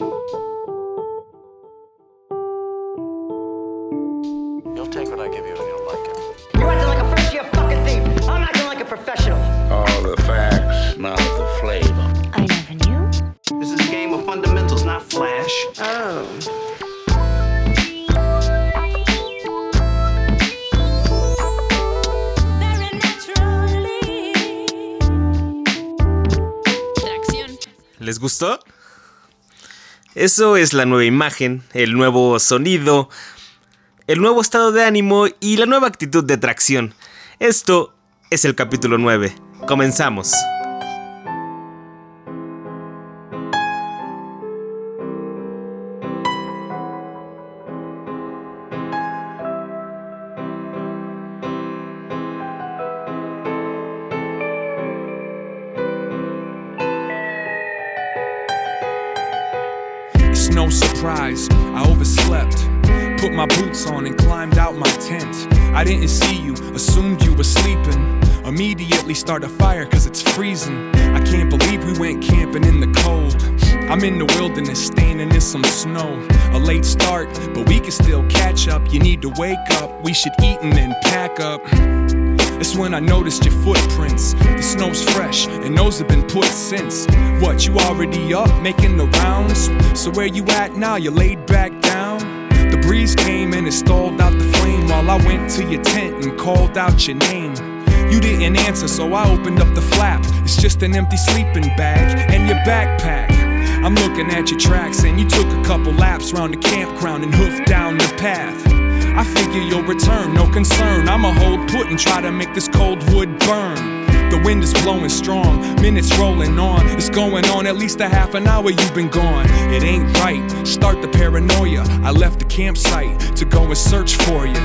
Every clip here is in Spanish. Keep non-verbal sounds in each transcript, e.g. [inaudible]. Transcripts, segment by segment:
You'll take what I give you and you'll like it. You're acting like a first year fucking thief. I'm acting like a professional. All the facts, not the flavor. I never knew. This is a game of fundamentals, not flash. Oh. ¿Les gustó? Eso es la nueva imagen, el nuevo sonido, el nuevo estado de ánimo y la nueva actitud de tracción. Esto es el capítulo 9. Comenzamos. Still catch up. You need to wake up, we should eat and then pack up. It's when I noticed your footprints. The snow's fresh, and those have been put since. What, you already up, making the rounds? So where you at now? You laid back down? The breeze came and it stalled out the flame while I went to your tent and called out your name. You didn't answer, so I opened up the flap. It's just an empty sleeping bag and your backpack. I'm looking at your tracks, and you took a couple laps round the campground and hoofed down the path. I figure you'll return, no concern. I'ma hold put and try to make this cold wood burn. The wind is blowing strong, minutes rolling on. It's going on at least a half an hour you've been gone. It ain't right, start the paranoia. I left the campsite to go and search for you.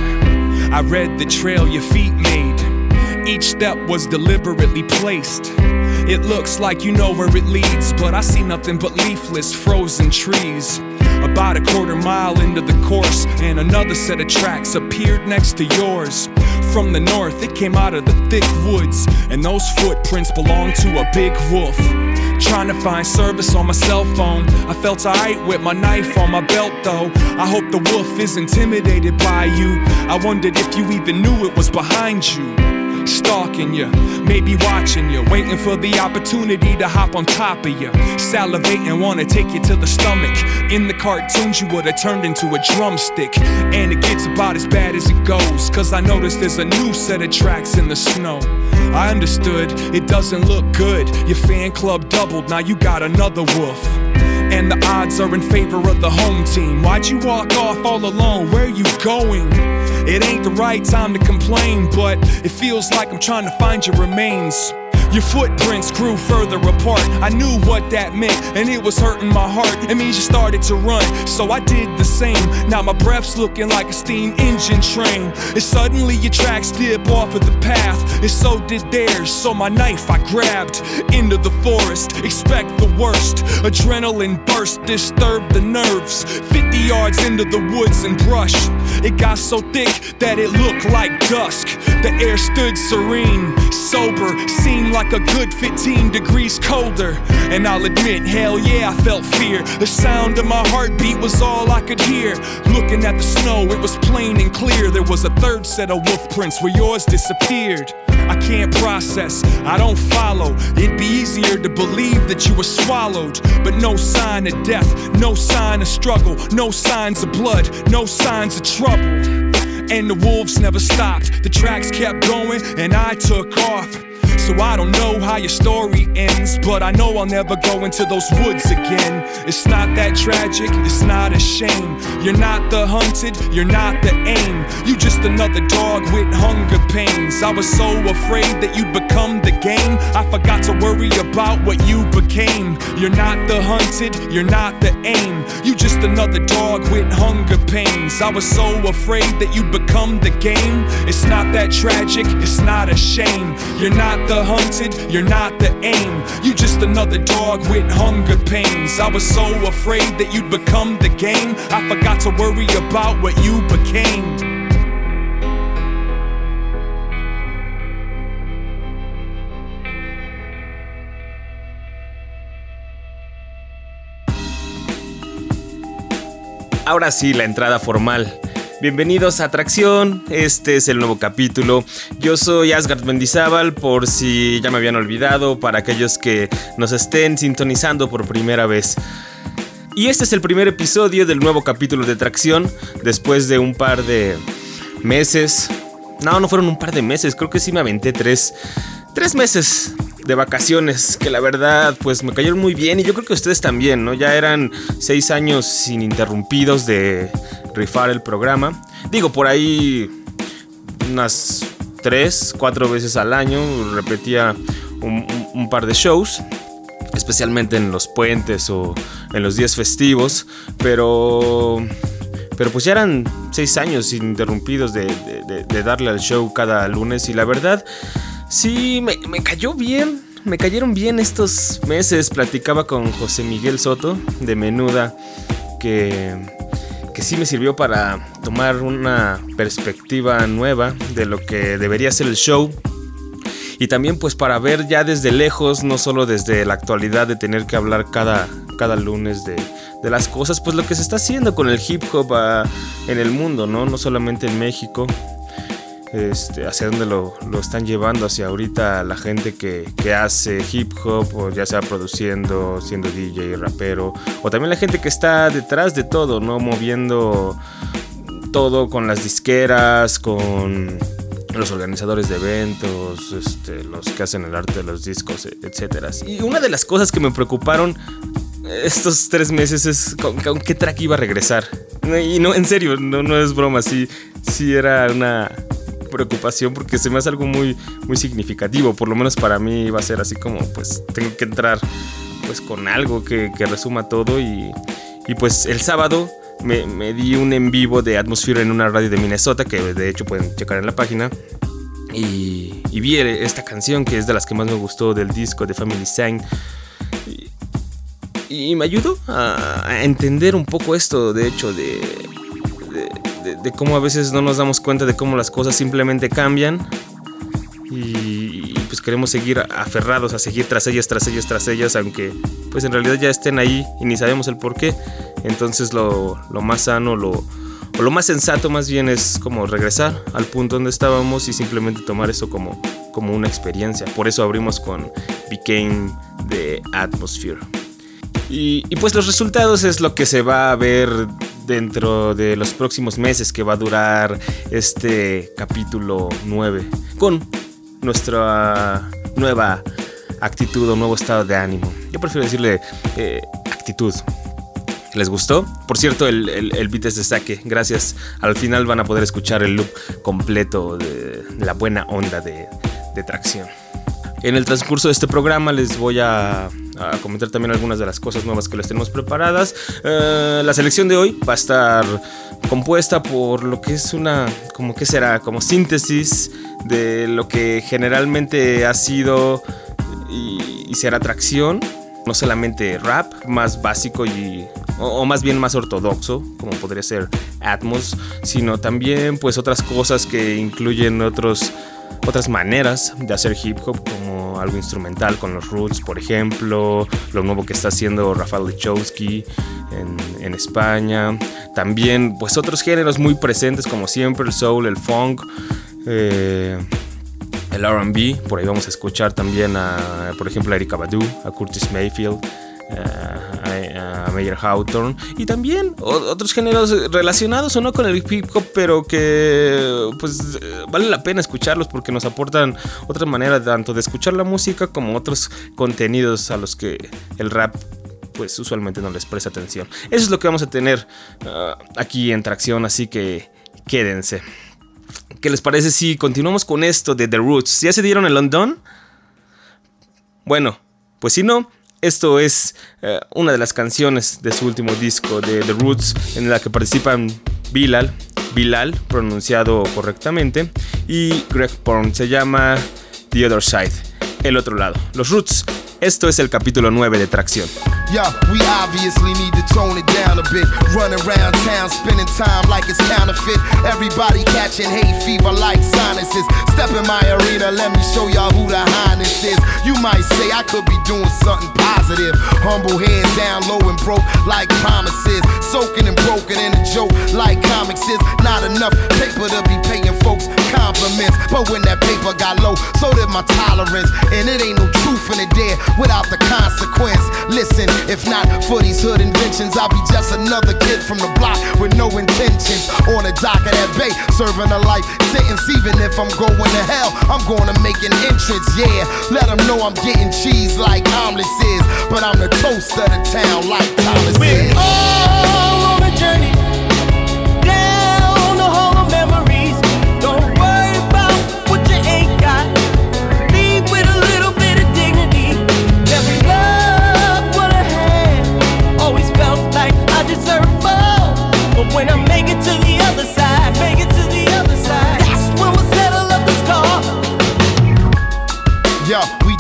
I read the trail your feet made. Each step was deliberately placed. It looks like you know where it leads, but I see nothing but leafless, frozen trees. About a quarter mile into the course, and another set of tracks appeared next to yours. From the north, it came out of the thick woods, and those footprints belonged to a big wolf. Trying to find service on my cell phone. I felt alright with my knife on my belt though. I hope the wolf is intimidated by you. I wondered if you even knew it was behind you stalking you, maybe watching you, waiting for the opportunity to hop on top of you, salivating, wanna take you to the stomach. In the cartoons, you would've turned into a drumstick, and it gets about as bad as it goes. Cause I noticed there's a new set of tracks in the snow. I understood it doesn't look good. Your fan club doubled, now you got another wolf. And the odds are in favor of the home team. Why'd you walk off all alone? Where you going? It ain't the right time to complain, but it feels like I'm trying to find your remains. Your footprints grew further apart. I knew what that meant, and it was hurting my heart. It means you started to run, so I did the same. Now my breath's looking like a steam engine train. And suddenly your tracks dip off of the path, and so did theirs. So my knife I grabbed into the forest. Expect the worst. Adrenaline burst, disturbed the nerves. 50 yards into the woods and brush. It got so thick that it looked like dusk. The air stood serene, sober, seemed like a good 15 degrees colder. And I'll admit, hell yeah, I felt fear. The sound of my heartbeat was all I could hear. Looking at the snow, it was plain and clear. There was a third set of wolf prints where yours disappeared. I can't process, I don't follow. It'd be easier to believe that you were swallowed, but no sign of death, no sign of struggle, no signs of blood, no signs of trouble. And the wolves never stopped, the tracks kept going, and I took off. So I don't know how your story ends, but I know I'll never go into those woods again. It's not that tragic, it's not a shame. You're not the hunted, you're not the aim. You just another dog with hunger pains. I was so afraid that you'd become the game. I forgot to worry about what you became. You're not the hunted, you're not the aim. You just another dog with hunger pains. I was so afraid that you'd become the game. It's not that tragic, it's not a shame. You're not the hunted, you're not the aim. You just another dog with hunger pains. I was so afraid that you'd become the game. I forgot to worry about what you became. Ahora sí, la entrada formal. Bienvenidos a Atracción, este es el nuevo capítulo. Yo soy Asgard Mendizábal, por si ya me habían olvidado, para aquellos que nos estén sintonizando por primera vez. Y este es el primer episodio del nuevo capítulo de Tracción, después de un par de meses. No, no fueron un par de meses, creo que sí me aventé tres, tres meses de vacaciones, que la verdad pues me cayeron muy bien y yo creo que ustedes también, ¿no? Ya eran seis años ininterrumpidos de rifar el programa. Digo, por ahí unas tres, cuatro veces al año repetía un, par de shows, especialmente en los puentes o en los días festivos, pero... Pero pues ya eran seis años de- de- de darle al show cada lunes y la verdad Sí, me, me cayó bien. Me cayeron bien estos meses. Platicaba con José Miguel Soto de Menuda que, que sí me sirvió para tomar una perspectiva nueva de lo que debería ser el show. Y también pues para ver ya desde lejos, no solo desde la actualidad de tener que hablar cada, cada lunes de, de las cosas, pues lo que se está haciendo con el hip hop ah, en el mundo, ¿no? No solamente en México este, hacia dónde lo, lo están llevando hacia ahorita la gente que, que hace hip hop, o ya sea produciendo, siendo DJ, rapero, o también la gente que está detrás de todo, ¿no? Moviendo todo con las disqueras, con los organizadores de eventos, este, los que hacen el arte de los discos, etcétera. Y una de las cosas que me preocuparon estos tres meses es con, con qué track iba a regresar. Y no, en serio, no, no es broma, sí, sí era una preocupación porque se me hace algo muy, muy significativo. Por lo menos para mí va a ser así como, pues, tengo que entrar pues con algo que, que resuma todo. Y, y pues el sábado me, me di un en vivo de Atmosphere en una radio de Minnesota que de hecho pueden checar en la página. Y, y vi esta canción que es de las que más me gustó del disco de Family y, y me ayudó a, a entender un poco esto de hecho de, de, cómo a veces no nos damos cuenta de cómo las cosas simplemente cambian y, y, pues queremos seguir aferrados a seguir tras ellas, tras ellas, tras ellas, aunque pues en realidad ya estén ahí y ni sabemos el por qué. Entonces lo, lo más sano, lo, o lo más sensato más bien es como regresar al punto donde estábamos y simplemente tomar eso como, como una experiencia. Por eso abrimos con Became the Atmosphere. Y, y pues los resultados es lo que se va a ver dentro de los próximos meses que va a durar este capítulo 9 con nuestra nueva actitud o nuevo estado de ánimo. Yo prefiero decirle eh, actitud. ¿Les gustó? Por cierto, el, beat es de saque. Gracias. Al final van a poder escuchar el loop completo de, la buena onda de tracción. En el transcurso de este programa les voy a, comentar también algunas de las cosas nuevas que les tenemos preparadas. Eh, la selección de hoy va a estar compuesta por lo que es una, como que será, como síntesis de lo que generalmente ha sido y, será tracción. No solamente rap, más básico y o, o, más bien más ortodoxo, como podría ser Atmos, sino también pues otras cosas que incluyen otros otras maneras de hacer hip hop como algo instrumental con los roots por ejemplo lo nuevo que está haciendo Rafael Lechowski en, España. También pues otros géneros muy presentes como siempre el soul el funk eh, el R&B por ahí vamos a escuchar también por ejemplo a Erika Badu a Curtis Mayfield a, Hawthorne y también otros géneros relacionados o no con el hip hop pero que pues vale la pena escucharlos porque nos aportan otra manera tanto de escuchar la música como otros contenidos a los que el rap pues usualmente no les presta atención eso es lo que vamos a tener uh, aquí en tracción así que quédense ¿Qué les parece si continuamos con esto de The Roots? ¿Ya se dieron el London? Bueno, pues si no, esto es uh, una de las canciones de su último disco de The Roots en la que participan Bilal, Bilal pronunciado correctamente, y Greg Porn. Se llama The Other Side, el otro lado. Los Roots Esto es el capítulo 9 de Tracción. Yeah, we obviously need to tone it down a bit. Around town, spending time like it's counterfeit. Everybody catching fever like sinuses. Step in my arena, let me show y'all who the highness is. You might say I could be doing something positive. Humble head down low and broke like promises. Soaking and broken in a joke like comics is. Not enough paper to be paying folks compliments. But when that paper got low, so did my tolerance. And it ain't no truth in it there without the consequence. Listen, if not for these hood inventions, I'll be just another kid from the block with no intentions. On the dock of that bay, serving a life sentence. Even if I'm going to hell, I'm gonna make an entrance. Yeah, let them know I'm getting cheese like omelets is. But I'm the toast of the town like Thomas We're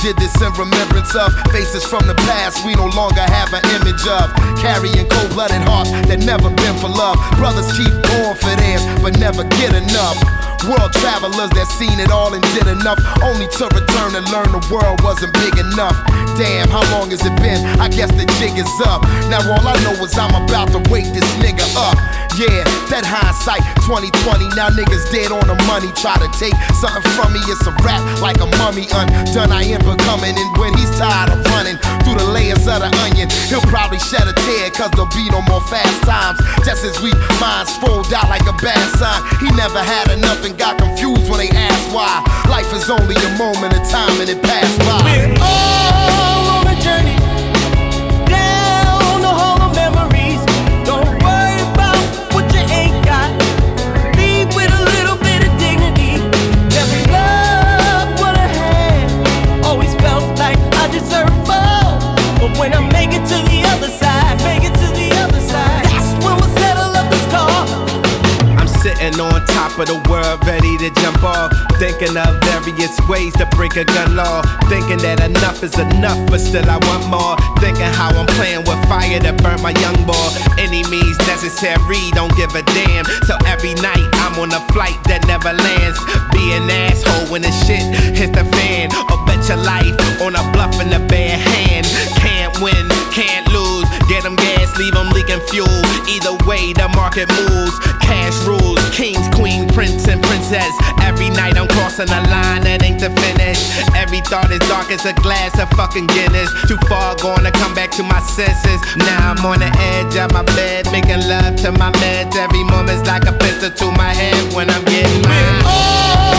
did this in remembrance of faces from the past we no longer have an image of. Carrying cold blooded hearts that never been for love. Brothers keep going for theirs, but never get enough. World travelers that seen it all and did enough, only to return and learn the world wasn't big enough. Damn, how long has it been? I guess the jig is up. Now all I know is I'm about to wake this nigga up. Yeah, that hindsight 2020. Now niggas dead on the money. Try to take something from me, it's a rap like a mummy undone. I am becoming, and when he's tired of running through the layers of the onion, he'll probably shed a tear, cause there'll be no more fast times. Just as we minds fold out like a bad sign. He never had enough and got confused when they asked why. Life is only a moment of time and it passed by. We're all top of the world, ready to jump off. Thinking of various ways to break a gun law. Thinking that enough is enough, but still I want more. Thinking how I'm playing with fire to burn my young boy. Any means necessary, don't give a damn. So every night I'm on a flight that never lands. Be an asshole when the shit hits the fan. Or bet your life on a bluff in the bare hand. Can't win, can't lose. Get them gas, leave them leaking fuel. Either way, the market moves. Cash rules, kings, queen, prince, and princess. Every night I'm crossing a line that ain't the finish. Every thought is dark as a glass of fucking Guinness. Too far gone to come back to my senses. Now I'm on the edge of my bed, making love to my meds. Every moment's like a pistol to my head when I'm getting mine. all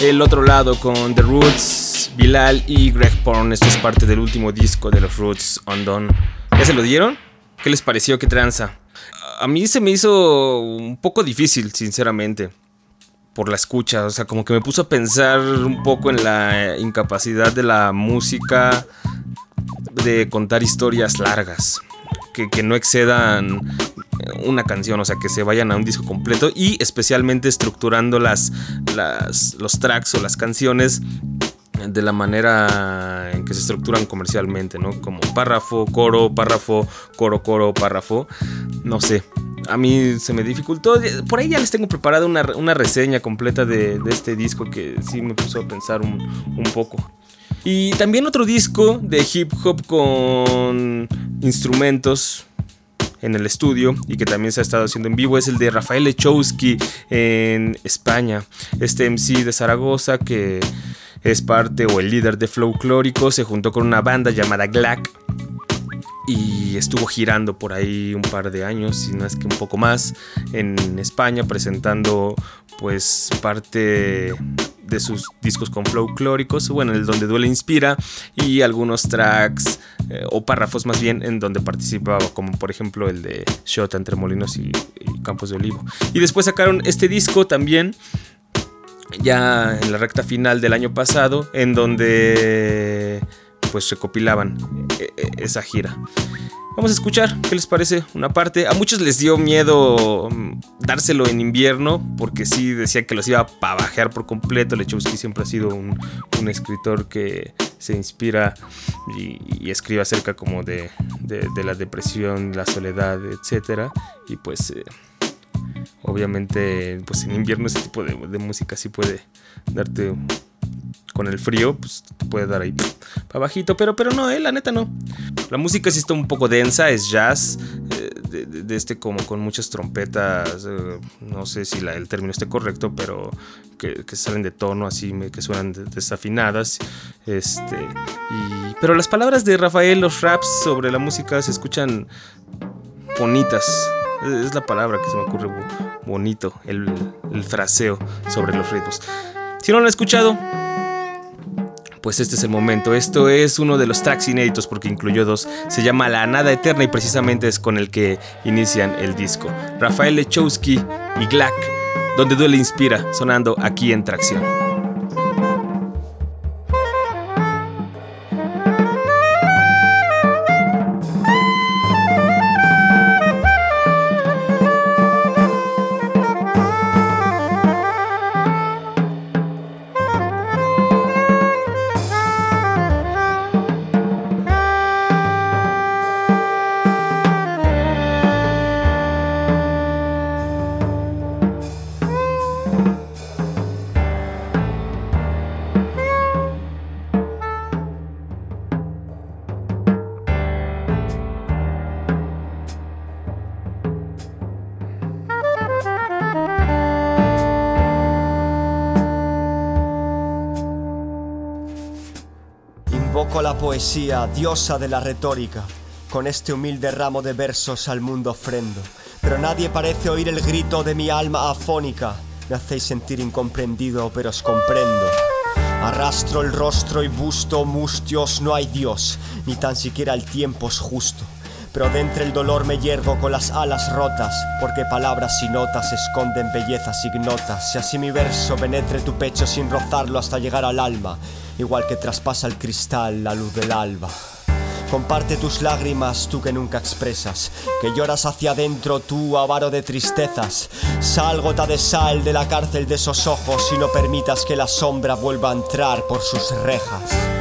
El otro lado con The Roots, Bilal y Greg Porn. Esto es parte del último disco de los Roots, Undone. ¿Ya se lo dieron? ¿Qué les pareció? ¿Qué tranza? A mí se me hizo un poco difícil, sinceramente, por la escucha. O sea, como que me puso a pensar un poco en la incapacidad de la música de contar historias largas. Que, no excedan una canción, o sea, que se vayan a un disco completo y especialmente estructurando las, los tracks o las canciones de la manera en que se estructuran comercialmente, ¿no? Como párrafo, coro, párrafo, coro, coro, párrafo. No sé. A mí se me dificultó. Por ahí ya les tengo preparada una, una reseña completa de, este disco que sí me puso a pensar un poco. Y también otro disco de hip hop con instrumentos en el estudio y que también se ha estado haciendo en vivo es el de Rafael Lechowski en España. Este MC de Zaragoza que es parte o el líder de Folklórico se juntó con una banda llamada Glack y estuvo girando por ahí un par de años, si no es que un poco más, en España presentando pues parte de sus discos con folclóricos, bueno, el donde duele inspira y algunos tracks eh, o párrafos más bien en donde participaba, como por ejemplo el de Shot entre Molinos y, y Campos de Olivo. Y después sacaron este disco también ya en la recta final del año pasado, en donde pues recopilaban eh, eh, esa gira. Vamos a escuchar, ¿qué les parece? Una parte. A muchos les dio miedo mm, dárselo en invierno, porque sí decía que los iba a pavajear por completo. Lechowski siempre ha sido un, un escritor que se inspira y, escribe acerca como de, de, la depresión, la soledad, etc. Y pues eh, obviamente pues en invierno ese tipo de música sí puede darte con el frío, pues te puede dar ahí para bajito, pero, pero no, eh, la neta no. La música sí está un poco densa, es jazz, eh, de, de, este como con muchas trompetas, eh, no sé si la, el término esté correcto, pero que, que salen de tono así, que suenan desafinadas. Este, y, pero las palabras de Rafael, los raps sobre la música se escuchan bonitas. Es la palabra que se me ocurre bonito, el, el fraseo sobre los ritmos. Si no lo han escuchado, pues este es el momento. Esto es uno de los tracks inéditos porque incluyó dos. Se llama La Nada Eterna y precisamente es con el que inician el disco. Rafael Lechowski y Glack, donde duele inspira, sonando aquí en Tracción. Poesía, diosa de la retórica. Con este humilde ramo de versos al mundo ofrendo. Pero nadie parece oír el grito de mi alma afónica. Me hacéis sentir incomprendido, pero os comprendo. Arrastro el rostro y busto, mustios, no hay Dios, ni tan siquiera el tiempo es justo. Pero de el dolor me yergo con las alas rotas, porque palabras y notas esconden bellezas ignotas. Si así mi verso penetre tu pecho sin rozarlo hasta llegar al alma, igual que traspasa el cristal la luz del alba. Comparte tus lágrimas, tú que nunca expresas, que lloras hacia adentro, tú avaro de tristezas. Sal gota de sal de la cárcel de esos ojos y no permitas que la sombra vuelva a entrar por sus rejas.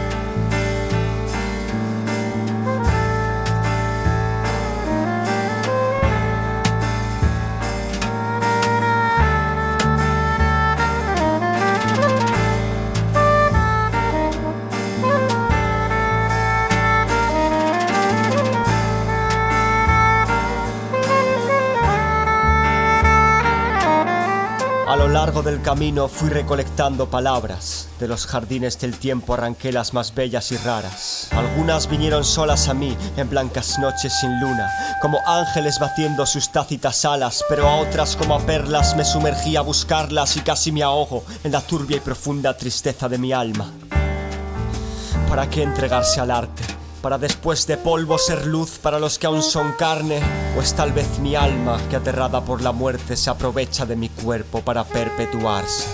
Del camino fui recolectando palabras. De los jardines del tiempo arranqué las más bellas y raras. Algunas vinieron solas a mí en blancas noches sin luna, como ángeles batiendo sus tácitas alas, pero a otras como a perlas me sumergí a buscarlas y casi me ahogo en la turbia y profunda tristeza de mi alma. ¿Para qué entregarse al arte? Para después de polvo ser luz para los que aún son carne, o es tal vez mi alma que aterrada por la muerte se aprovecha de mi cuerpo para perpetuarse.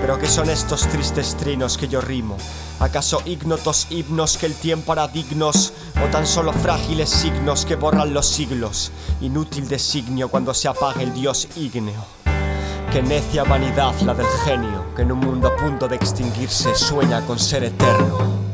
Pero ¿qué son estos tristes trinos que yo rimo? ¿Acaso ignotos himnos que el tiempo hará dignos? ¿O tan solo frágiles signos que borran los siglos? Inútil designio cuando se apague el dios ígneo. Qué necia vanidad la del genio, que en un mundo a punto de extinguirse sueña con ser eterno.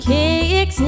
Kicks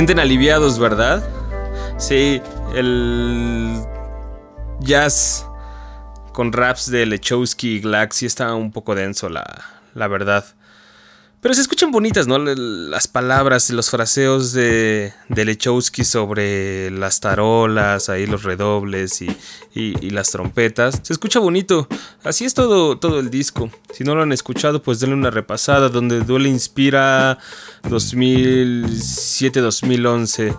sienten aliviados, ¿verdad? Sí, el jazz con raps de Lechowski y Glax sí está un poco denso, la, la verdad. Pero se escuchan bonitas, ¿no? Las palabras y los fraseos de, de Lechowski sobre las tarolas, ahí los redobles y, y- las trompetas. Se escucha bonito. Así es todo, todo el disco. Si no lo han escuchado, pues denle una repasada. Donde Duele inspira 2007-2011.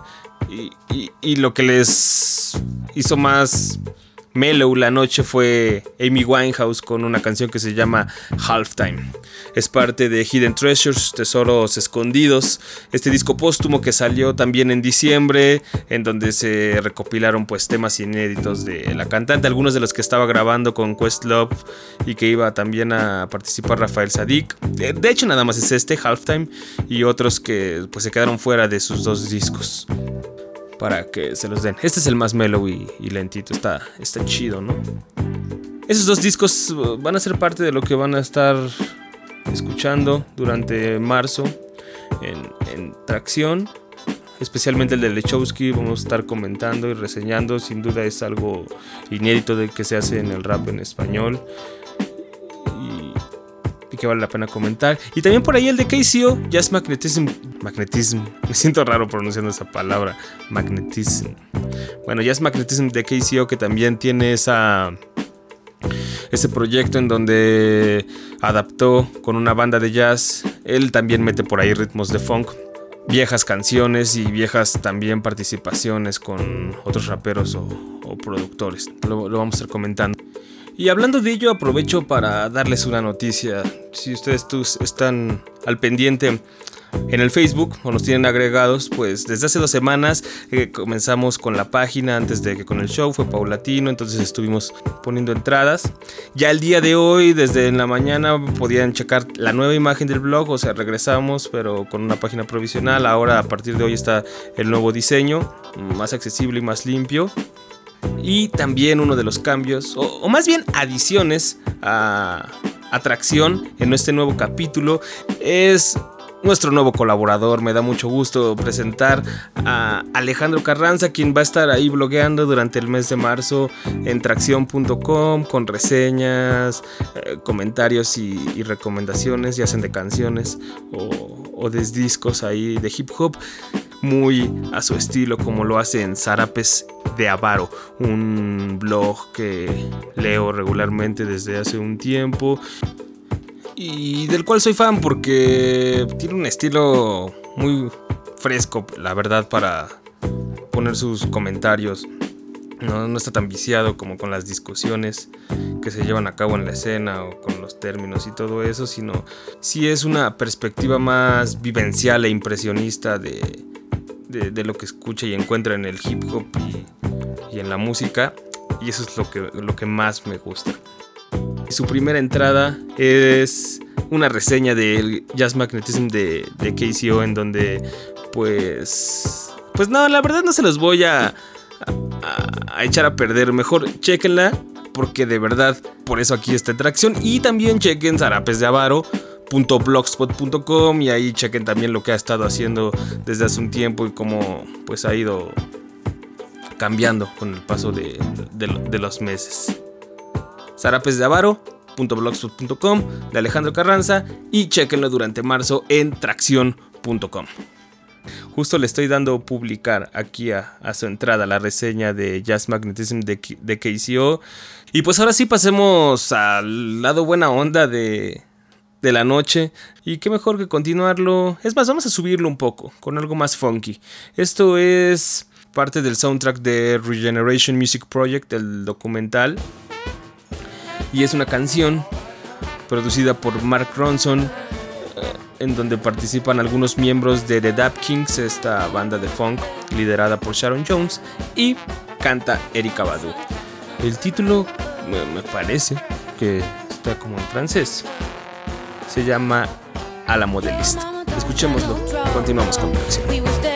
Y, y- y lo que les hizo más mellow la noche fue Amy Winehouse con una canción que se llama Halftime. Es parte de Hidden Treasures, Tesoros Escondidos, este disco póstumo que salió también en diciembre, en donde se recopilaron pues temas inéditos de la cantante, algunos de los que estaba grabando con Questlove y que iba también a participar Rafael Sadik. De hecho nada más es este Halftime y otros que pues se quedaron fuera de sus dos discos para que se los den. Este es el más mellow y, lentito, está, está chido, ¿no? Esos dos discos uh, van a ser parte de lo que van a estar escuchando durante marzo en, en Tracción. Especialmente el de Lechowski, vamos a estar comentando y reseñando. Sin duda es algo inédito de que se hace en el rap en español. Que vale la pena comentar. Y también por ahí el de KCO, Jazz Magnetism. Magnetism. [laughs] Me siento raro pronunciando esa palabra. Magnetism. Bueno, Jazz Magnetism de KCO que también tiene esa ese proyecto en donde adaptó con una banda de jazz. Él también mete por ahí ritmos de funk, viejas canciones y viejas también participaciones con otros raperos o, productores. Lo, vamos a estar comentando. Y hablando de ello, aprovecho para darles una noticia. Si ustedes tus están al pendiente en el Facebook o nos tienen agregados, pues desde hace dos semanas eh, comenzamos con la página antes de que con el show fue paulatino, entonces estuvimos poniendo entradas. Ya el día de hoy, desde en la mañana, podían checar la nueva imagen del blog, o sea, regresamos, pero con una página provisional. Ahora, a partir de hoy, está el nuevo diseño, más accesible y más limpio. Y también uno de los cambios, o, más bien adiciones a atracción en este nuevo capítulo, es nuestro nuevo colaborador. Me da mucho gusto presentar a Alejandro Carranza, quien va a estar ahí blogueando durante el mes de marzo en tracción.com con reseñas, eh, comentarios y, recomendaciones, ya sean de canciones o de discos ahí de hip hop. Muy a su estilo, como lo hace en Zarapes de Avaro, un blog que leo regularmente desde hace un tiempo y del cual soy fan porque tiene un estilo muy fresco, la verdad, para poner sus comentarios. No, no, está tan viciado como con las discusiones que se llevan a cabo en la escena o con los términos y todo eso, sino sí es una perspectiva más vivencial e impresionista de, de, lo que escucha y encuentra en el hip hop y, y en la música. Y eso es lo que, lo que más me gusta. Su primera entrada es una reseña del Jazz Magnetism de, de KCO en donde pues... Pues no, la verdad no se los voy a, a, echar a perder. Mejor chequenla porque de verdad por eso aquí está tracción. Y también chequen Zarapes de blogspot.com y ahí chequen también lo que ha estado haciendo desde hace un tiempo y cómo pues ha ido cambiando con el paso de, de, los meses zarapes de de Alejandro Carranza y chequenlo durante marzo en tracción.com. Justo le estoy dando publicar aquí a, su entrada la reseña de Jazz Magnetism de, de KCO. Y pues ahora sí pasemos al lado buena onda de, de la noche. Y qué mejor que continuarlo. Es más, vamos a subirlo un poco con algo más funky. Esto es parte del soundtrack de Regeneration Music Project, el documental y es una canción producida por Mark Ronson en donde participan algunos miembros de The Dap Kings, esta banda de funk liderada por Sharon Jones, y canta Erika Badu. El título me parece que está como en francés. Se llama A la Modelista. Escuchémoslo, continuamos con la canción.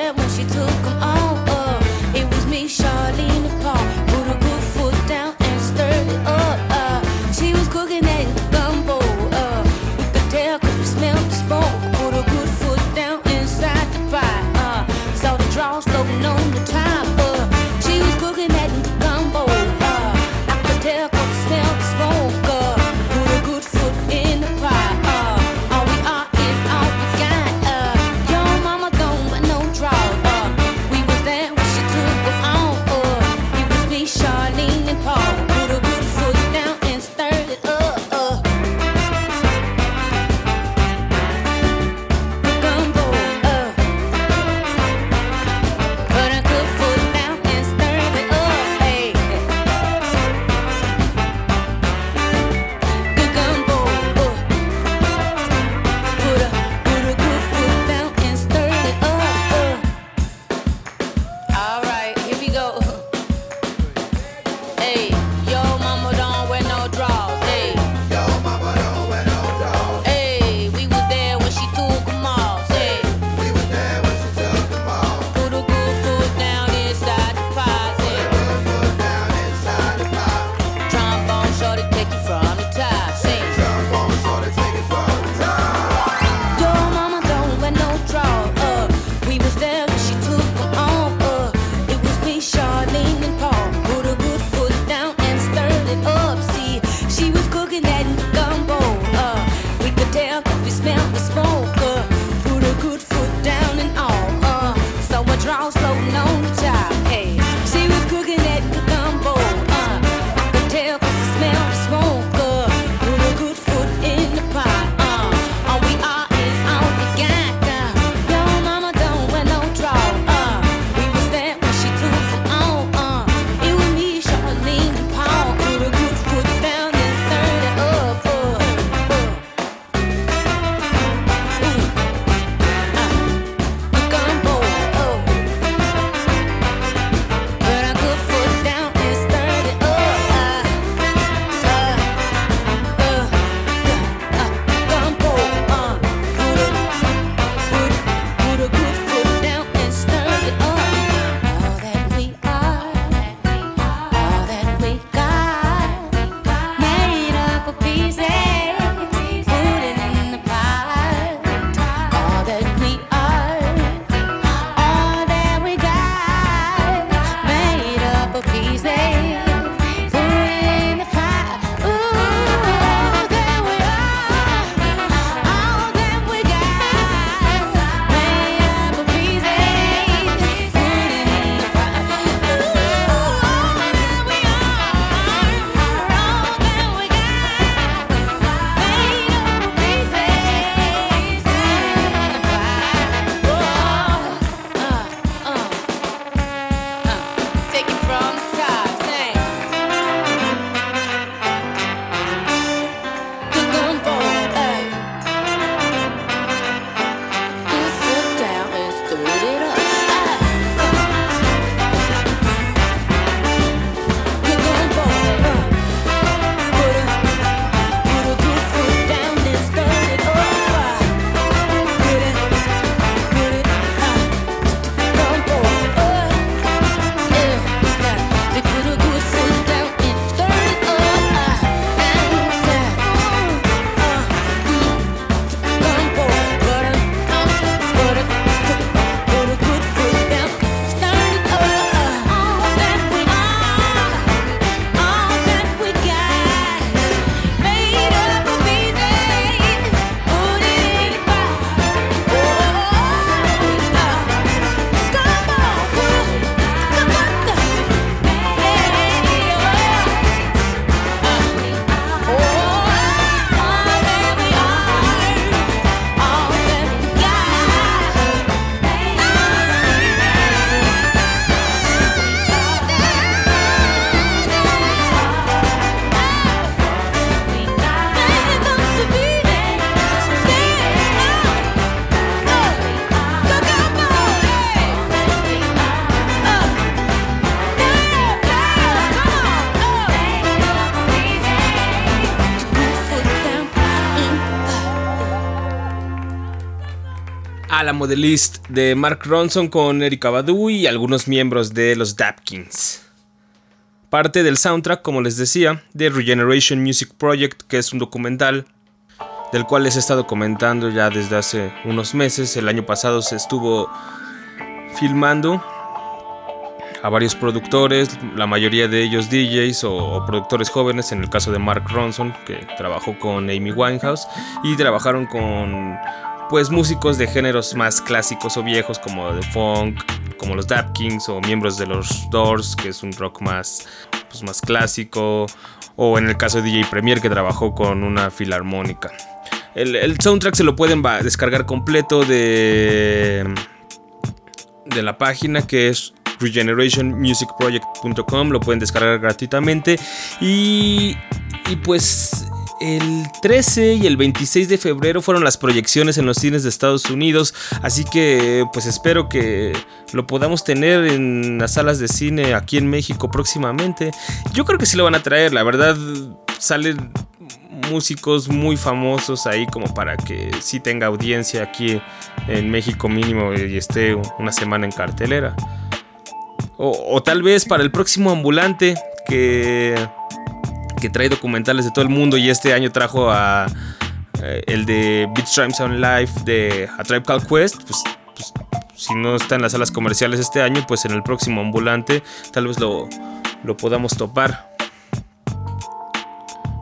La modelist de Mark Ronson con Erika Badu y algunos miembros de los Dapkins. Parte del soundtrack, como les decía, de Regeneration Music Project, que es un documental del cual les he estado comentando ya desde hace unos meses. El año pasado se estuvo filmando a varios productores, la mayoría de ellos DJs o, o, productores jóvenes, en el caso de Mark Ronson, que trabajó con Amy Winehouse, y trabajaron con pues músicos de géneros más clásicos o viejos como The Funk, como los Dapkins o miembros de los Doors, que es un rock más, pues, más clásico, o en el caso de DJ Premier que trabajó con una filarmónica. El, el soundtrack se lo pueden descargar completo de, de la página que es regenerationmusicproject.com, lo pueden descargar gratuitamente y, y pues el 13 y el 26 de febrero fueron las proyecciones en los cines de Estados Unidos, así que pues espero que lo podamos tener en las salas de cine aquí en México próximamente. Yo creo que sí lo van a traer, la verdad salen músicos muy famosos ahí como para que sí tenga audiencia aquí en México mínimo y esté una semana en cartelera. O, o tal vez para el próximo ambulante que trae documentales de todo el mundo y este año trajo a eh, el de Beat Streams on Live de A Tribe Called Quest, pues, pues, si no está en las salas comerciales este año, pues en el próximo ambulante tal vez lo, lo podamos topar.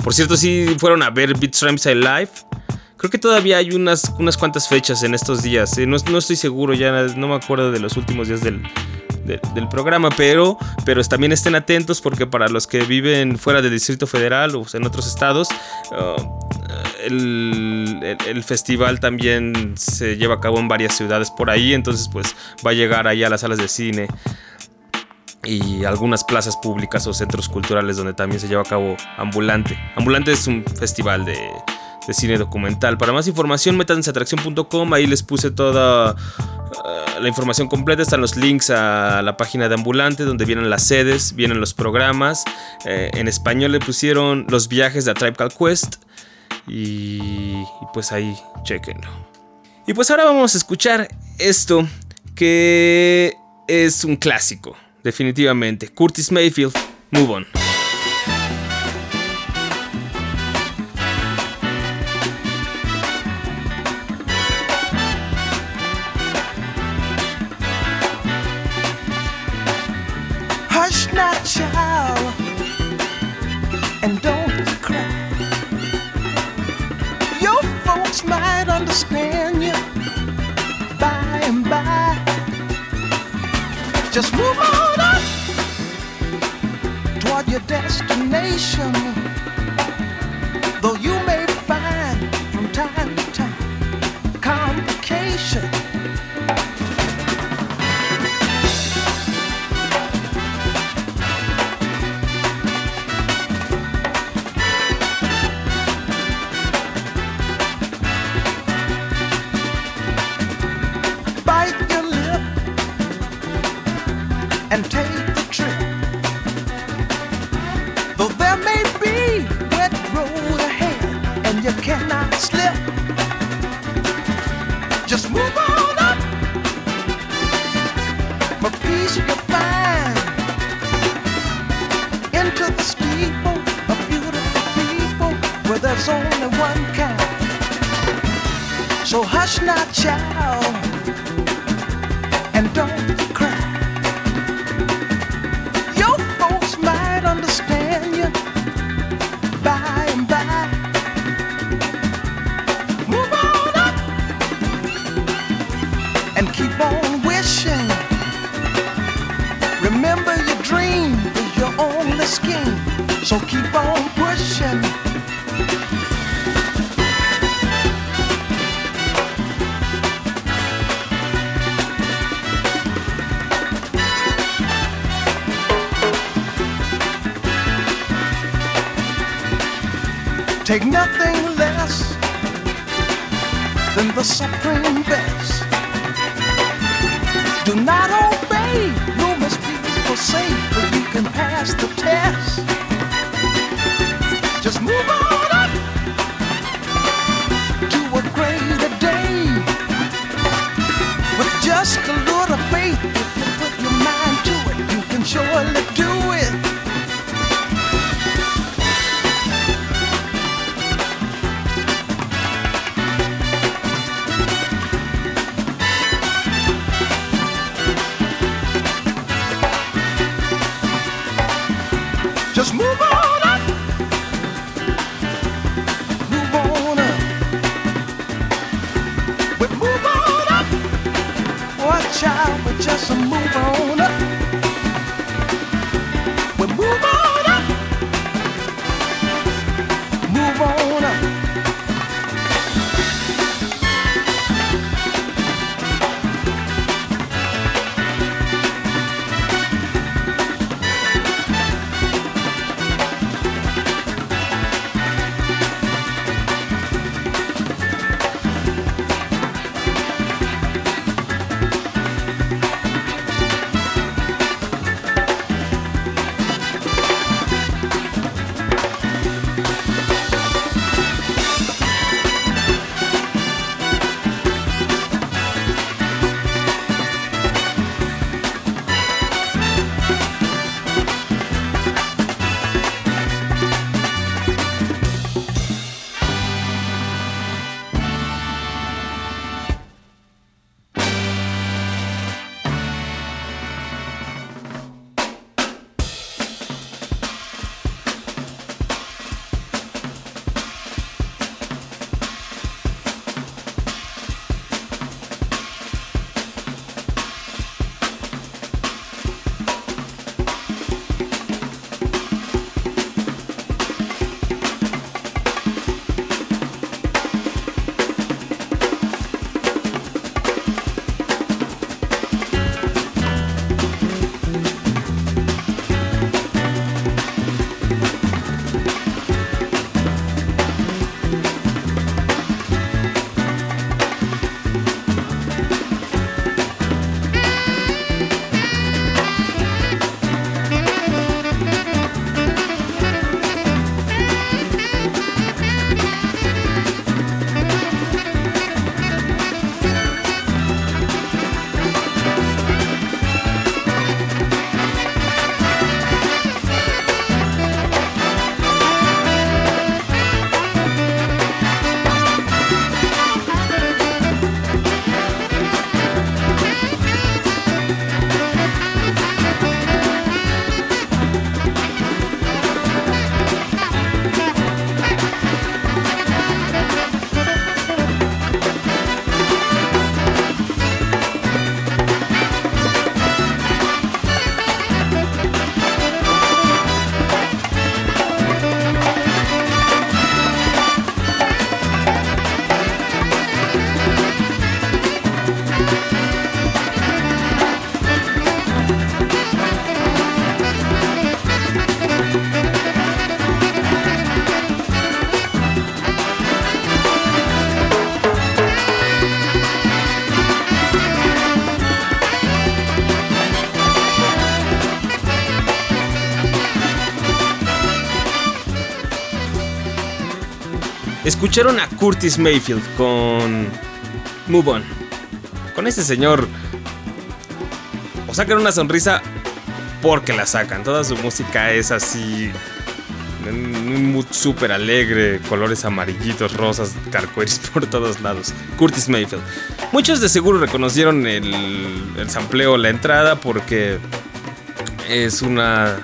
Por cierto, si fueron a ver Beat Streams on Live. Creo que todavía hay unas, unas cuantas fechas en estos días. ¿eh? No, no, estoy seguro, ya no me acuerdo de los últimos días del, de, del programa, pero, pero también estén atentos porque para los que viven fuera del Distrito Federal o en otros estados, uh, el, el, el, festival también se lleva a cabo en varias ciudades por ahí, entonces pues va a llegar ahí a las salas de cine y algunas plazas públicas o centros culturales donde también se lleva a cabo Ambulante. Ambulante es un festival de, de cine documental. Para más información, métanse a atracción.com, ahí les puse toda uh, la información completa, están los links a la página de Ambulante, donde vienen las sedes, vienen los programas. Eh, en español le pusieron los viajes de A Tribe Called Quest. Y, y pues ahí, chequenlo. Y pues ahora vamos a escuchar esto, que es un clásico, definitivamente. Curtis Mayfield, Move On. And don't cry. Your folks might understand you by and by. Just move on up toward your destination. Though you may find from time to time complications. There's only one kind. So hush not, child and don't cry. Your folks might understand you by and by. Move on up and keep on wishing. Remember, your dream is your only scheme, so keep on Take nothing less than the supreme best. Do not obey rumors people say, but you can pass the test. Escucharon a Curtis Mayfield con Move On. Con este señor o sacan una sonrisa porque la sacan. Toda su música es así. Un mood súper alegre, colores amarillitos, rosas, carcueris [laughs] por todos lados. Curtis Mayfield. Muchos de seguro reconocieron el, el sampleo, la entrada, porque es una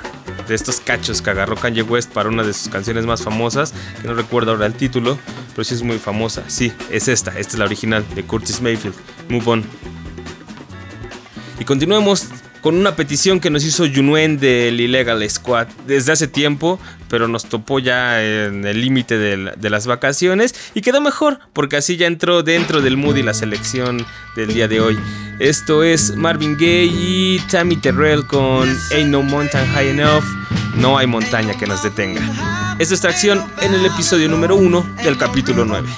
de estos cachos que agarró Kanye West para una de sus canciones más famosas, que no recuerdo ahora el título, pero sí es muy famosa. Sí, es esta, esta es la original de Curtis Mayfield, Move On. Y continuemos con una petición que nos hizo Junuen del Illegal Squad desde hace tiempo, pero nos topó ya en el límite de, de las vacaciones y quedó mejor porque así ya entró dentro del mood y la selección del día de hoy. Esto es Marvin Gaye y Tammy Terrell con Ain't No Mountain High Enough, no hay montaña que nos detenga. Esta extracción en el episodio número 1 del capítulo 9.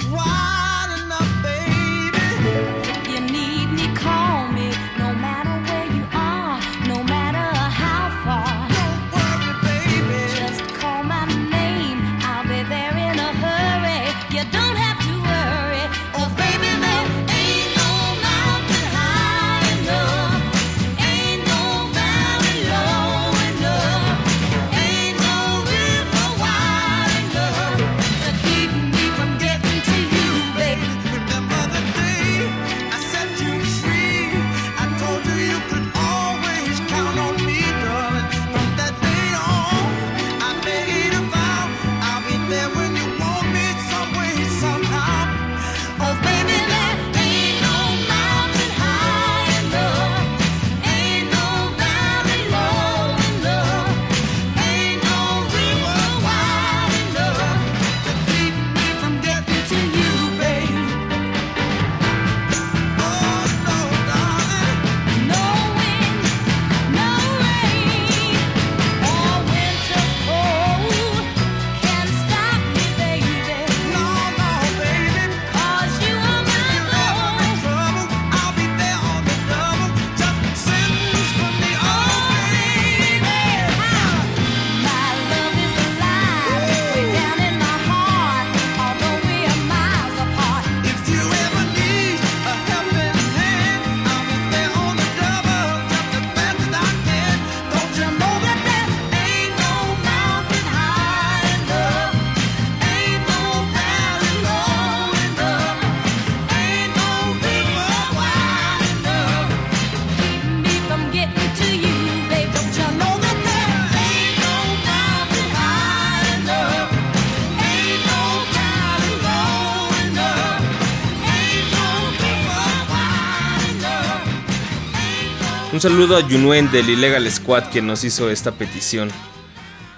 Saludo a Yunuen del Illegal Squad que nos hizo esta petición.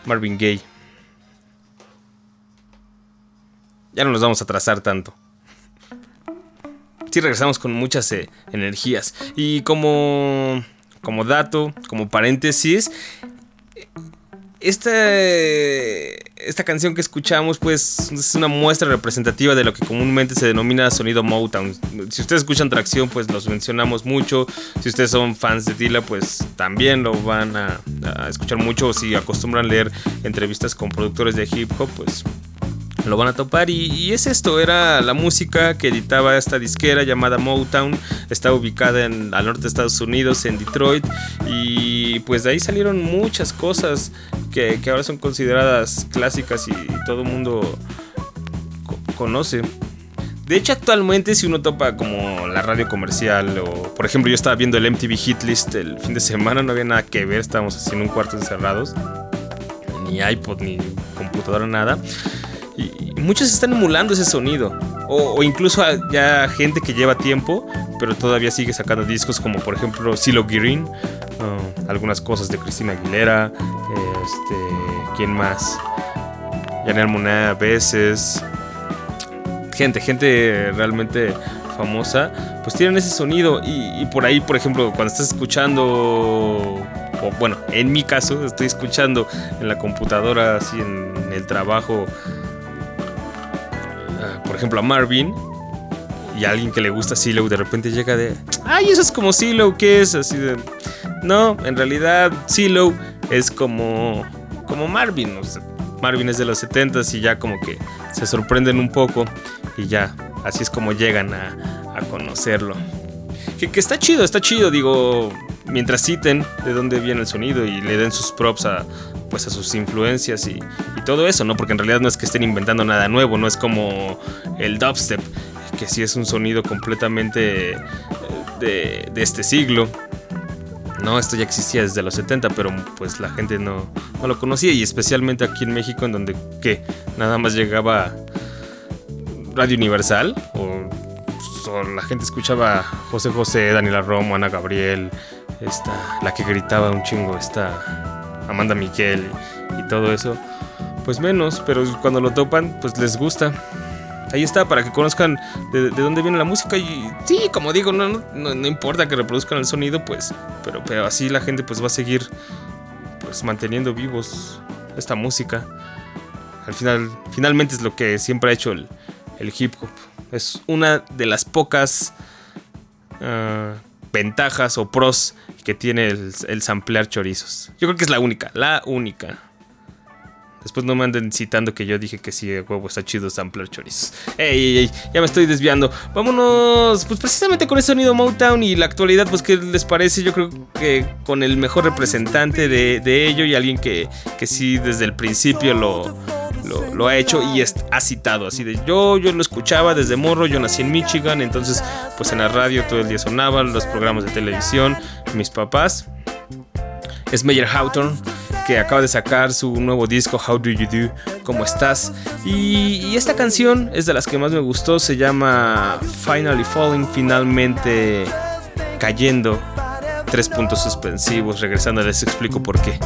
Marvin Gaye. Ya no nos vamos a atrasar tanto. Sí, regresamos con muchas eh, energías. Y como, como dato, como paréntesis, esta, esta canción que escuchamos pues es una muestra representativa de lo que comúnmente se denomina sonido Motown. Si ustedes escuchan Tracción pues los mencionamos mucho. Si ustedes son fans de Dilla pues también lo van a, a escuchar mucho. O si acostumbran leer entrevistas con productores de hip hop pues lo van a topar y, y, es esto, era la música que editaba esta disquera llamada Motown, está ubicada en, al norte de Estados Unidos, en Detroit, y pues de ahí salieron muchas cosas que, que ahora son consideradas clásicas y todo el mundo co conoce. De hecho, actualmente si uno topa como la radio comercial o, por ejemplo, yo estaba viendo el MTV Hit List el fin de semana, no había nada que ver, estábamos en un cuarto encerrados, ni iPod, ni computadora, nada. Y muchos están emulando ese sonido. O, incluso ya gente que lleva tiempo, pero todavía sigue sacando discos como por ejemplo Silo Green, uh, algunas cosas de Cristina Aguilera, este, ¿quién más? Janelle Monáe a veces. Gente, gente realmente famosa, pues tienen ese sonido. Y, y por ahí, por ejemplo, cuando estás escuchando o bueno, en mi caso estoy escuchando en la computadora, así en el trabajo, por ejemplo, a Marvin y a alguien que le gusta Silo, de repente llega de, ay, eso es como Silo, ¿qué es? Así de, no, en realidad Silo es como, como Marvin, Marvin es de los 70s y ya como que se sorprenden un poco y ya, así es como llegan a, a conocerlo. Que, que, está chido, está chido, digo, mientras citen de dónde viene el sonido y le den sus props a, pues a sus influencias y, todo eso, ¿no? Porque en realidad no es que estén inventando nada nuevo, no es como el dubstep, que sí es un sonido completamente de, de este siglo. No, esto ya existía desde los 70, pero pues la gente no, no lo conocía y especialmente aquí en México en donde, ¿qué? Nada más llegaba Radio Universal o, o la gente escuchaba José José, Daniela Romo, Ana Gabriel, esta, la que gritaba un chingo, esta Amanda Miquel y todo eso, pues menos, pero cuando lo topan, pues les gusta. Ahí está, para que conozcan de, de dónde viene la música. Y sí, como digo, no, no, no, importa que reproduzcan el sonido, pues, pero, pero así la gente pues va a seguir pues manteniendo vivos esta música. Al final, finalmente es lo que siempre ha hecho el, el hip hop. Es una de las pocas uh, ventajas o pros que tiene el, el samplear chorizos. Yo creo que es la única, la única. Después no me anden citando que yo dije que sí, huevo, está chido sampler chorizos. Ey, ey, ey, ya me estoy desviando. Vámonos, pues precisamente con ese sonido Motown y la actualidad, pues qué les parece. Yo creo que con el mejor representante de, de ello y alguien que, que sí desde el principio lo, lo, ha hecho y es, ha citado así de yo, yo lo escuchaba desde morro, yo nací en Michigan, entonces pues en la radio todo el día sonaban los programas de televisión, mis papás. Es Meyer Hawthorne que acaba de sacar su nuevo disco How Do You Do, ¿Cómo estás? Y, y, esta canción es de las que más me gustó, se llama Finally Falling, finalmente cayendo. Tres puntos suspensivos, regresando les explico por qué.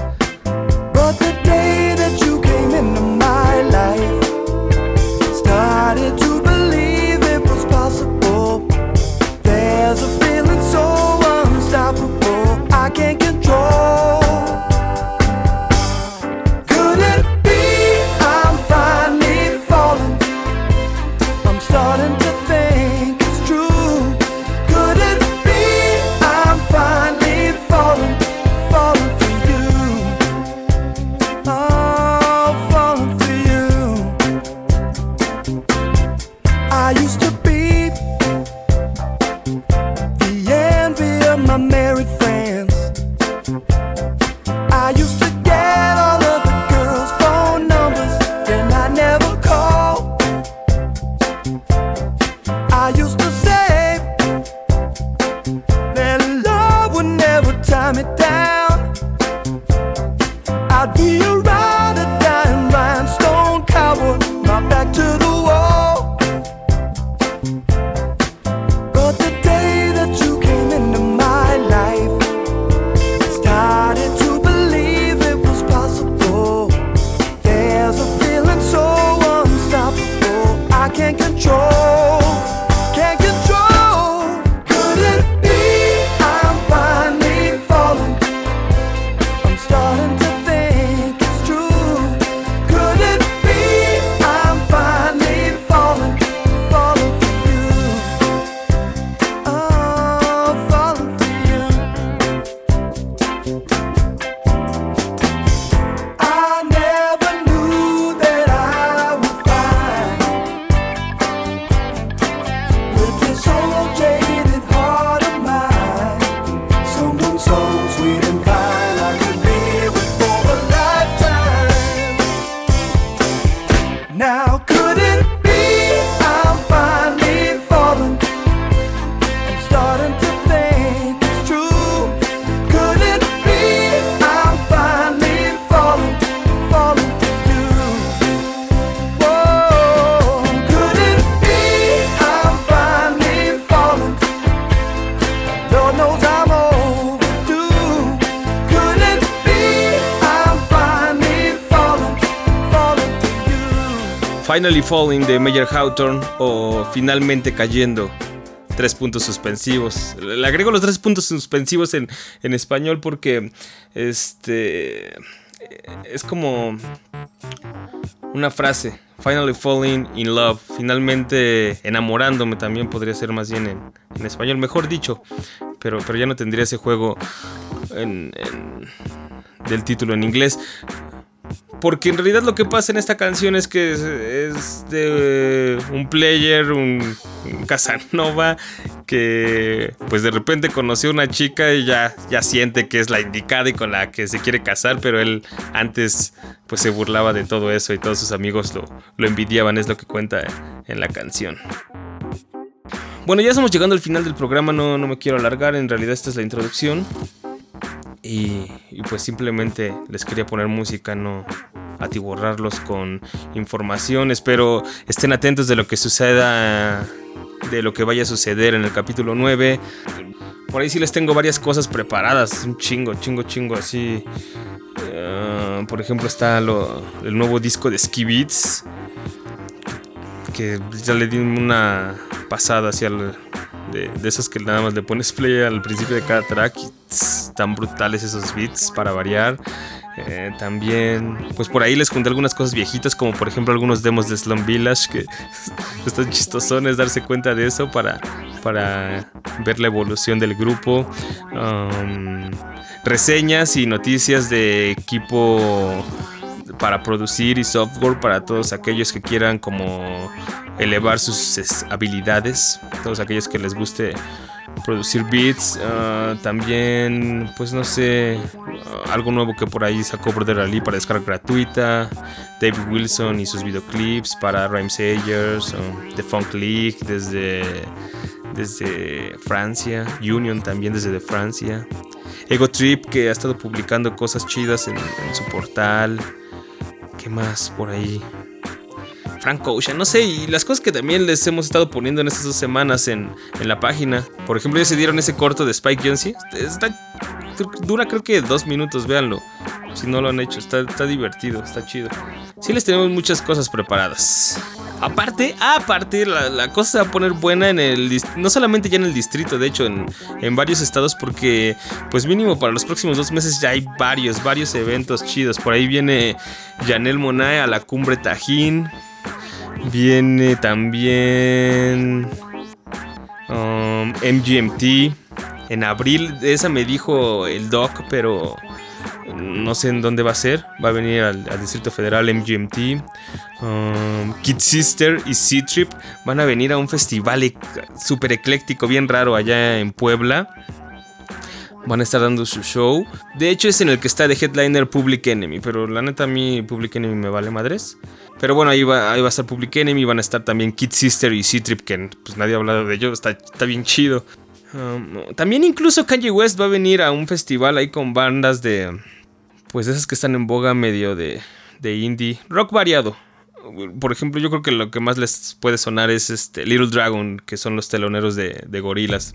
Falling de Major Hawthorne o Finalmente Cayendo. Tres puntos suspensivos. Le agrego los tres puntos suspensivos en, en español porque este es como una frase. Finally falling in love. Finalmente enamorándome también podría ser más bien en, en español. Mejor dicho. Pero, pero ya no tendría ese juego en- del título en inglés. Porque en realidad lo que pasa en esta canción es que es, de un player, un, un Casanova, que pues de repente conoció a una chica y ya, ya siente que es la indicada y con la que se quiere casar, pero él antes pues se burlaba de todo eso y todos sus amigos lo, lo envidiaban, es lo que cuenta en la canción. Bueno, ya estamos llegando al final del programa, no, no me quiero alargar, en realidad esta es la introducción. Y, pues simplemente les quería poner música, no atiborrarlos con información. Espero estén atentos de lo que suceda, de lo que vaya a suceder en el capítulo 9. Por ahí sí les tengo varias cosas preparadas, un chingo, chingo, chingo así. Eh, por ejemplo está el nuevo disco de Ski Beats, que ya le di una pasada hacia de, esas que nada más le pones play al principio de cada track tan brutales esos beats para variar. Eh, también, pues por ahí les conté algunas cosas viejitas, como por ejemplo algunos demos de Slum Village, que [laughs] están chistosones darse cuenta de eso para, para ver la evolución del grupo. Um, reseñas y noticias de equipo para producir y software para todos aquellos que quieran como elevar sus es- habilidades, todos aquellos que les guste producir beats, ah, también pues no sé, ah, algo nuevo que por ahí sacó Brother Ali para descarga gratuita, David Wilson y sus videoclips para Rhyme Sayers, um, The Funk League desde, desde Francia, Union también desde de Francia. Ego Trip que ha estado publicando cosas chidas en, en su portal. ¿Qué más por ahí? Frank Ocean, no sé, y las cosas que también les hemos estado poniendo en estas dos semanas en, en la página. Por ejemplo, ya se dieron ese corto de Spike Jonze. Dura creo que dos minutos, véanlo. Si no lo han hecho, está, está divertido, está chido. Sí les tenemos muchas cosas preparadas. Aparte, aparte, la, la cosa se va a poner buena en el no solamente ya en el distrito, de hecho en, en varios estados, porque pues mínimo para los próximos dos meses ya hay varios, varios eventos chidos. Por ahí viene Janelle Monae a la cumbre Tajín. Viene también um, MGMT. En abril, esa me dijo el doc, pero no sé en dónde va a ser. Va a venir al, Distrito Federal MGMT. Um, Kid Sister y C-Trip van a venir a un festival ec- súper ecléctico, bien raro allá en Puebla. Van a estar dando su show. De hecho, es en el que está de headliner Public Enemy. Pero la neta, a mí Public Enemy me vale madres. Pero bueno, ahí va, ahí va a estar Public Enemy. Van a estar también Kid Sister y C-Trip, que pues nadie ha hablado de ellos. Está, está bien chido. Um, también incluso Kanye West va a venir a un festival ahí con bandas de... Pues esas que están en boga medio de, de indie. Rock variado. Por ejemplo, yo creo que lo que más les puede sonar es este Little Dragon, que son los teloneros de Gorilas.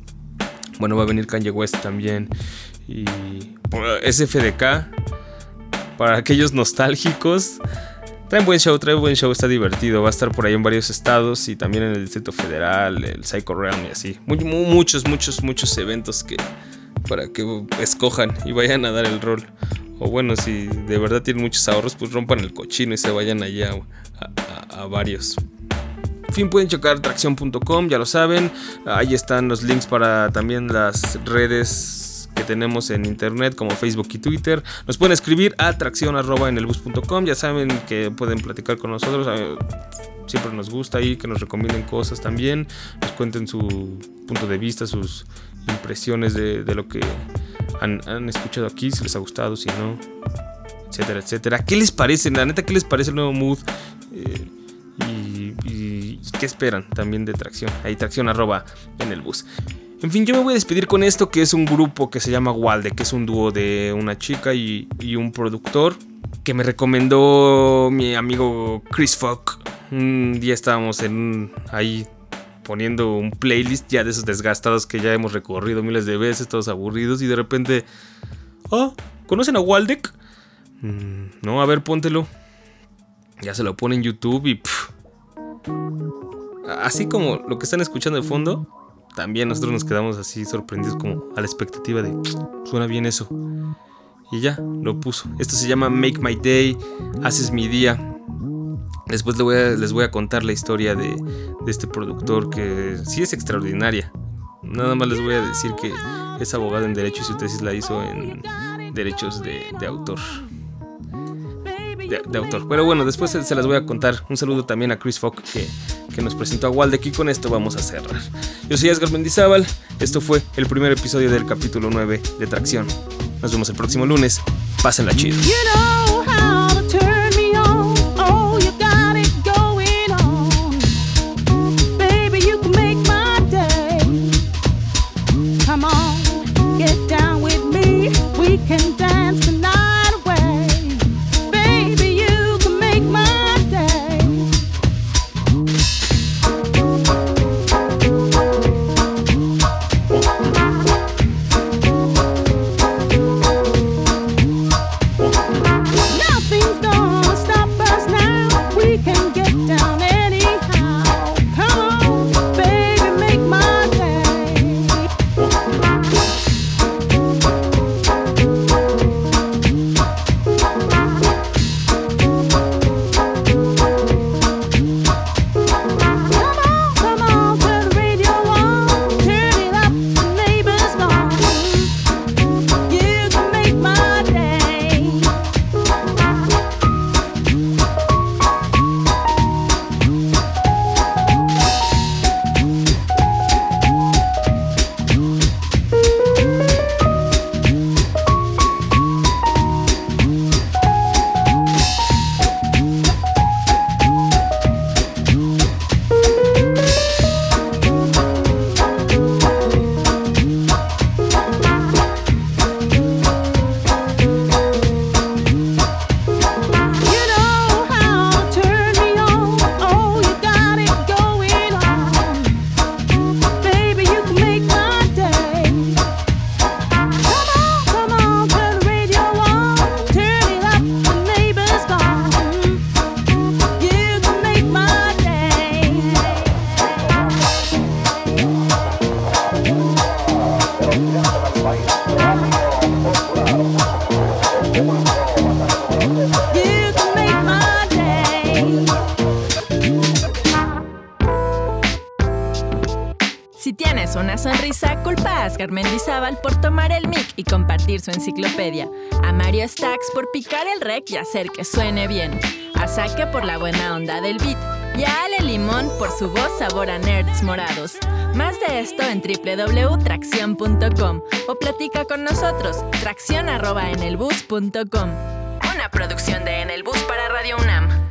Bueno, va a venir Kanye West también. Y por- SFDK. Para aquellos nostálgicos. Trae buen show, trae buen show, está divertido. Va a estar por ahí en varios estados y también en el Distrito Federal, el Psycho Realm y así. Mu- mu- muchos, muchos, muchos eventos que para que escojan y vayan a dar el rol. O bueno, si de verdad tienen muchos ahorros, pues rompan el cochino y se vayan allá a varios. Fin, pueden checar tracción.com, ya lo saben. Ahí están los links para también las redes que tenemos en internet como Facebook y Twitter. Nos pueden escribir a tracción en el bus.com. Ya saben que pueden platicar con nosotros. Siempre nos gusta ahí que nos recomienden cosas también. Nos cuenten su punto de vista, sus impresiones de, lo que han, escuchado aquí, si les ha gustado, si no, etcétera, etcétera. ¿Qué les parece? La neta, ¿qué les parece el nuevo mood? Eh, qué esperan también de tracción. Ahí tracción arroba en el bus. En fin, yo me voy a despedir con esto que es un grupo que se llama Walde, que es un dúo de una chica y, y un productor que me recomendó mi amigo Chris Fogg. Un día estábamos en ahí poniendo un playlist ya de esos desgastados que ya hemos recorrido miles de veces, todos aburridos y de repente... Oh, ¿conocen a Waldeck? "Mm, no, a ver, póntelo. Ya se lo pone en YouTube y pff, así como lo que están escuchando de fondo, también nosotros nos quedamos así sorprendidos como a la expectativa de suena bien eso. Y ya, lo puso. Esto se llama Make My Day, Haces mi día. Después les voy a, contar la historia de, este productor que sí es extraordinaria. Nada más les voy a decir que es abogado en derecho y su tesis la hizo en derechos de, de autor. De, autor. Pero bueno, después se, las voy a contar. Un saludo también a Chris Fogg que, que nos presentó a Waldek y con esto vamos a cerrar. Yo soy Edgar Mendizábal. Esto fue el primer episodio del capítulo 9 de Tracción. Nos vemos el próximo lunes. Pásenla chido. Por picar el rec y hacer que suene bien. A Saque por la buena onda del beat. Y a Ale Limón por su voz sabor a nerds morados. Más de esto en www.tracción.com o platica con nosotros. Tracción arroba en el bus.com. Una producción de En el Bus para Radio UNAM.